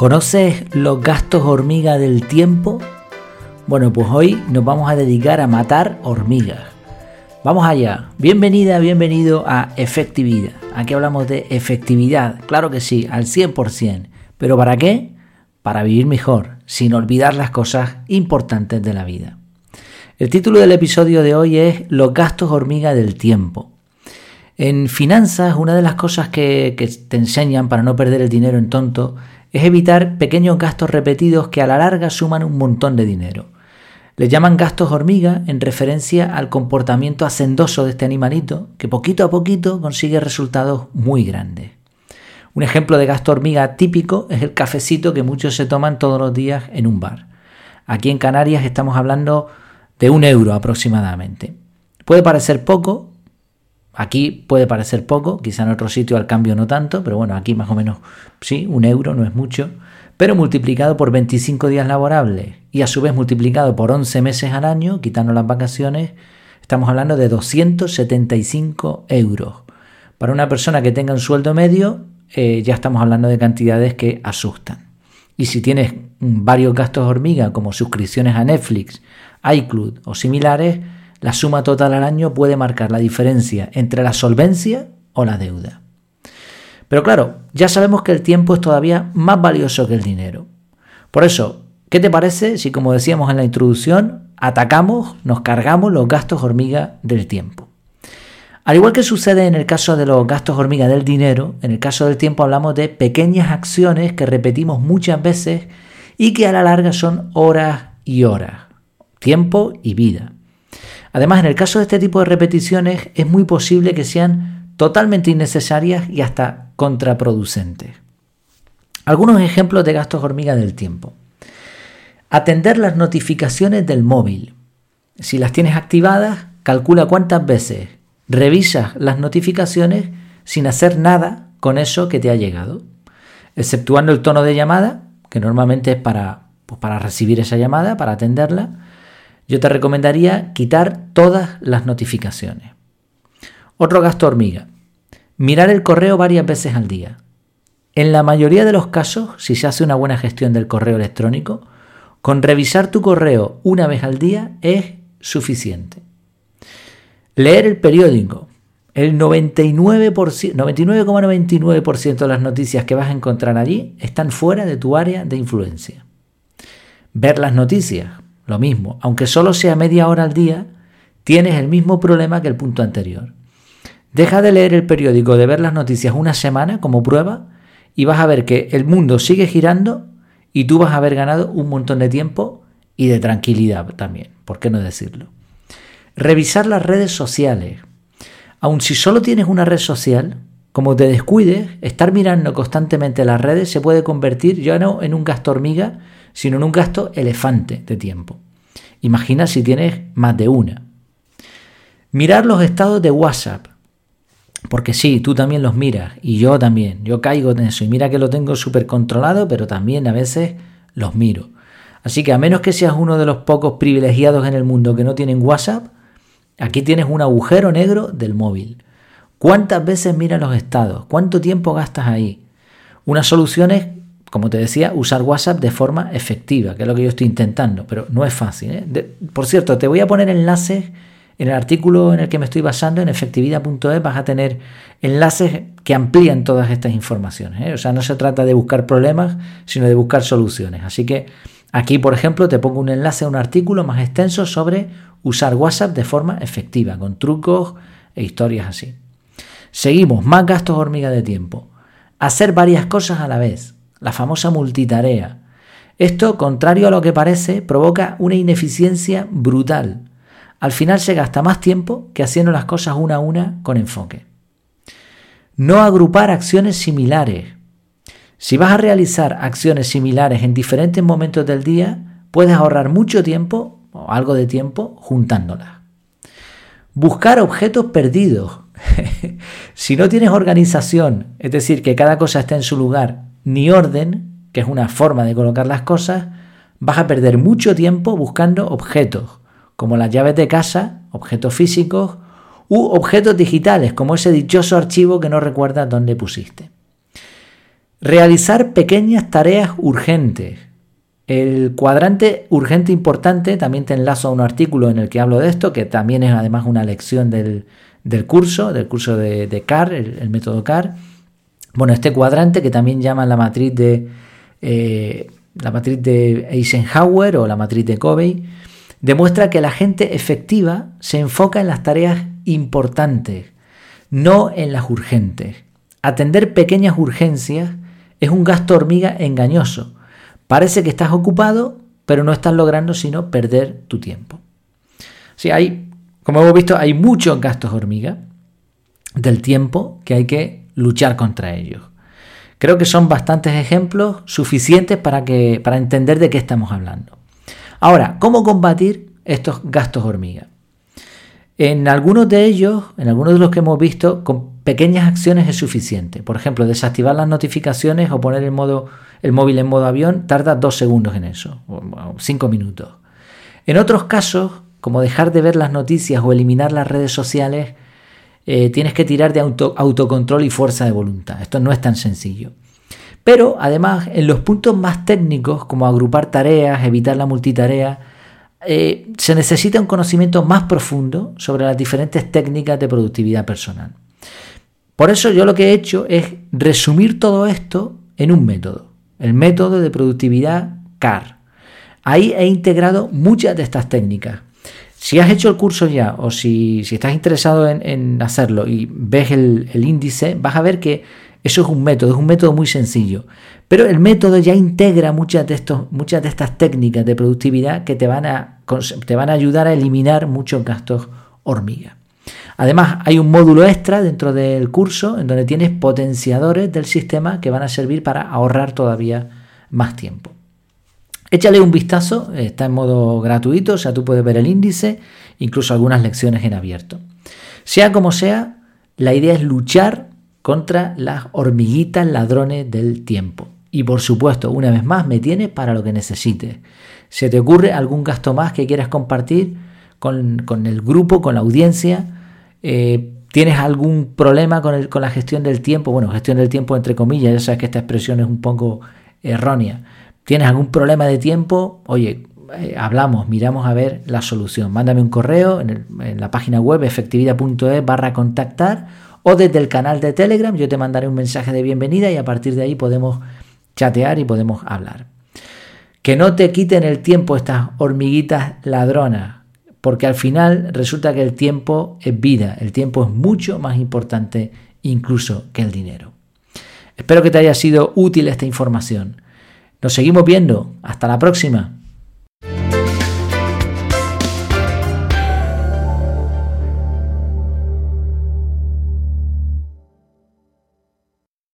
¿Conoces los gastos hormiga del tiempo? Bueno, pues hoy nos vamos a dedicar a matar hormigas. Vamos allá. Bienvenida, bienvenido a Efectividad. Aquí hablamos de efectividad, claro que sí, al 100%. ¿Pero para qué? Para vivir mejor, sin olvidar las cosas importantes de la vida. El título del episodio de hoy es Los gastos hormiga del tiempo. En finanzas, una de las cosas que, que te enseñan para no perder el dinero en tonto es evitar pequeños gastos repetidos que a la larga suman un montón de dinero. Le llaman gastos hormiga en referencia al comportamiento hacendoso de este animalito que poquito a poquito consigue resultados muy grandes. Un ejemplo de gasto hormiga típico es el cafecito que muchos se toman todos los días en un bar. Aquí en Canarias estamos hablando de un euro aproximadamente. Puede parecer poco, Aquí puede parecer poco, quizá en otro sitio al cambio no tanto, pero bueno, aquí más o menos sí, un euro no es mucho, pero multiplicado por 25 días laborables y a su vez multiplicado por 11 meses al año, quitando las vacaciones, estamos hablando de 275 euros. Para una persona que tenga un sueldo medio, eh, ya estamos hablando de cantidades que asustan. Y si tienes varios gastos hormiga, como suscripciones a Netflix, iCloud o similares, la suma total al año puede marcar la diferencia entre la solvencia o la deuda. Pero claro, ya sabemos que el tiempo es todavía más valioso que el dinero. Por eso, ¿qué te parece si, como decíamos en la introducción, atacamos, nos cargamos los gastos hormiga del tiempo? Al igual que sucede en el caso de los gastos hormiga del dinero, en el caso del tiempo hablamos de pequeñas acciones que repetimos muchas veces y que a la larga son horas y horas, tiempo y vida. Además, en el caso de este tipo de repeticiones es muy posible que sean totalmente innecesarias y hasta contraproducentes. Algunos ejemplos de gastos hormiga del tiempo. Atender las notificaciones del móvil. Si las tienes activadas, calcula cuántas veces revisas las notificaciones sin hacer nada con eso que te ha llegado. Exceptuando el tono de llamada, que normalmente es para, pues, para recibir esa llamada, para atenderla, yo te recomendaría quitar todas las notificaciones. Otro gasto hormiga. Mirar el correo varias veces al día. En la mayoría de los casos, si se hace una buena gestión del correo electrónico, con revisar tu correo una vez al día es suficiente. Leer el periódico. El 99,99% de las noticias que vas a encontrar allí están fuera de tu área de influencia. Ver las noticias. Lo mismo, aunque solo sea media hora al día, tienes el mismo problema que el punto anterior. Deja de leer el periódico, de ver las noticias una semana como prueba y vas a ver que el mundo sigue girando y tú vas a haber ganado un montón de tiempo y de tranquilidad también, ¿por qué no decirlo? Revisar las redes sociales. Aun si solo tienes una red social, como te descuides, estar mirando constantemente las redes se puede convertir ya no en un gasto hormiga, sino en un gasto elefante de tiempo. Imagina si tienes más de una. Mirar los estados de WhatsApp. Porque sí, tú también los miras y yo también. Yo caigo en eso y mira que lo tengo súper controlado, pero también a veces los miro. Así que a menos que seas uno de los pocos privilegiados en el mundo que no tienen WhatsApp, aquí tienes un agujero negro del móvil. ¿Cuántas veces miras los estados? ¿Cuánto tiempo gastas ahí? Una solución es como te decía, usar WhatsApp de forma efectiva, que es lo que yo estoy intentando, pero no es fácil. ¿eh? por cierto, te voy a poner enlaces en el artículo en el que me estoy basando, en efectividad.es, vas a tener enlaces que amplían todas estas informaciones. ¿eh? O sea, no se trata de buscar problemas, sino de buscar soluciones. Así que aquí, por ejemplo, te pongo un enlace a un artículo más extenso sobre usar WhatsApp de forma efectiva, con trucos e historias así. Seguimos, más gastos hormiga de tiempo. Hacer varias cosas a la vez la famosa multitarea. Esto, contrario a lo que parece, provoca una ineficiencia brutal. Al final se gasta más tiempo que haciendo las cosas una a una con enfoque. No agrupar acciones similares. Si vas a realizar acciones similares en diferentes momentos del día, puedes ahorrar mucho tiempo o algo de tiempo juntándolas. Buscar objetos perdidos. si no tienes organización, es decir, que cada cosa esté en su lugar ni orden, que es una forma de colocar las cosas, vas a perder mucho tiempo buscando objetos, como las llaves de casa, objetos físicos, u objetos digitales, como ese dichoso archivo que no recuerdas dónde pusiste. Realizar pequeñas tareas urgentes. El cuadrante urgente importante, también te enlazo a un artículo en el que hablo de esto, que también es además una lección del, curso, del curso de, CAR, el, método CAR. Bueno, este cuadrante que también llaman la matriz de eh, la matriz de Eisenhower o la matriz de Covey, demuestra que la gente efectiva se enfoca en las tareas importantes, no en las urgentes. Atender pequeñas urgencias es un gasto hormiga engañoso Parece que estás ocupado, pero no estás logrando sino perder tu tiempo. Sí, hay, como hemos visto, hay muchos gastos hormiga del tiempo que hay que luchar contra ellos. Creo que son bastantes ejemplos suficientes para, que, para entender de qué estamos hablando. Ahora, ¿cómo combatir estos gastos hormiga? En algunos de ellos, en algunos de los que hemos visto, con pequeñas acciones es suficiente. Por ejemplo, desactivar las notificaciones o poner el modo el móvil en modo avión tarda dos segundos en eso, o cinco minutos. En otros casos, como dejar de ver las noticias o eliminar las redes sociales, eh, tienes que tirar de autocontrol y fuerza de voluntad. Esto no es tan sencillo. Pero además, en los puntos más técnicos, como agrupar tareas, evitar la multitarea, eh, se necesita un conocimiento más profundo sobre las diferentes técnicas de productividad personal. Por eso yo lo que he hecho es resumir todo esto en un método el método de productividad CAR. Ahí he integrado muchas de estas técnicas. Si has hecho el curso ya o si, estás interesado en, hacerlo y ves el, índice, vas a ver que eso es un método, es un método muy sencillo. Pero el método ya integra muchas de, estos, muchas de estas técnicas de productividad que te van, a, te van a ayudar a eliminar muchos gastos hormiga. Además, hay un módulo extra dentro del curso en donde tienes potenciadores del sistema que van a servir para ahorrar todavía más tiempo. Échale un vistazo, está en modo gratuito, sea, tú puedes ver el índice, incluso algunas lecciones en abierto. Sea como sea, la idea es luchar contra las hormiguitas ladrones del tiempo. Y por supuesto, una vez más, me tienes para lo que necesites. ¿Se te ocurre algún gasto más que quieras compartir con, con el grupo, con la audiencia? Eh, ¿Tienes algún problema con, con, la gestión del tiempo? Bueno, gestión del tiempo entre comillas, ya sabes que esta expresión es un poco errónea. ¿Tienes algún problema de tiempo? Oye, eh, hablamos, miramos a ver la solución. Mándame un correo en, la página web efectividad.es barra contactar o desde el canal de Telegram yo te mandaré un mensaje de bienvenida y a partir de ahí podemos chatear y podemos hablar. Que no te quiten el tiempo estas hormiguitas ladronas porque al final resulta que el tiempo es vida, el tiempo es mucho más importante incluso que el dinero. Espero que te haya sido útil esta información. Nos seguimos viendo. Hasta la próxima.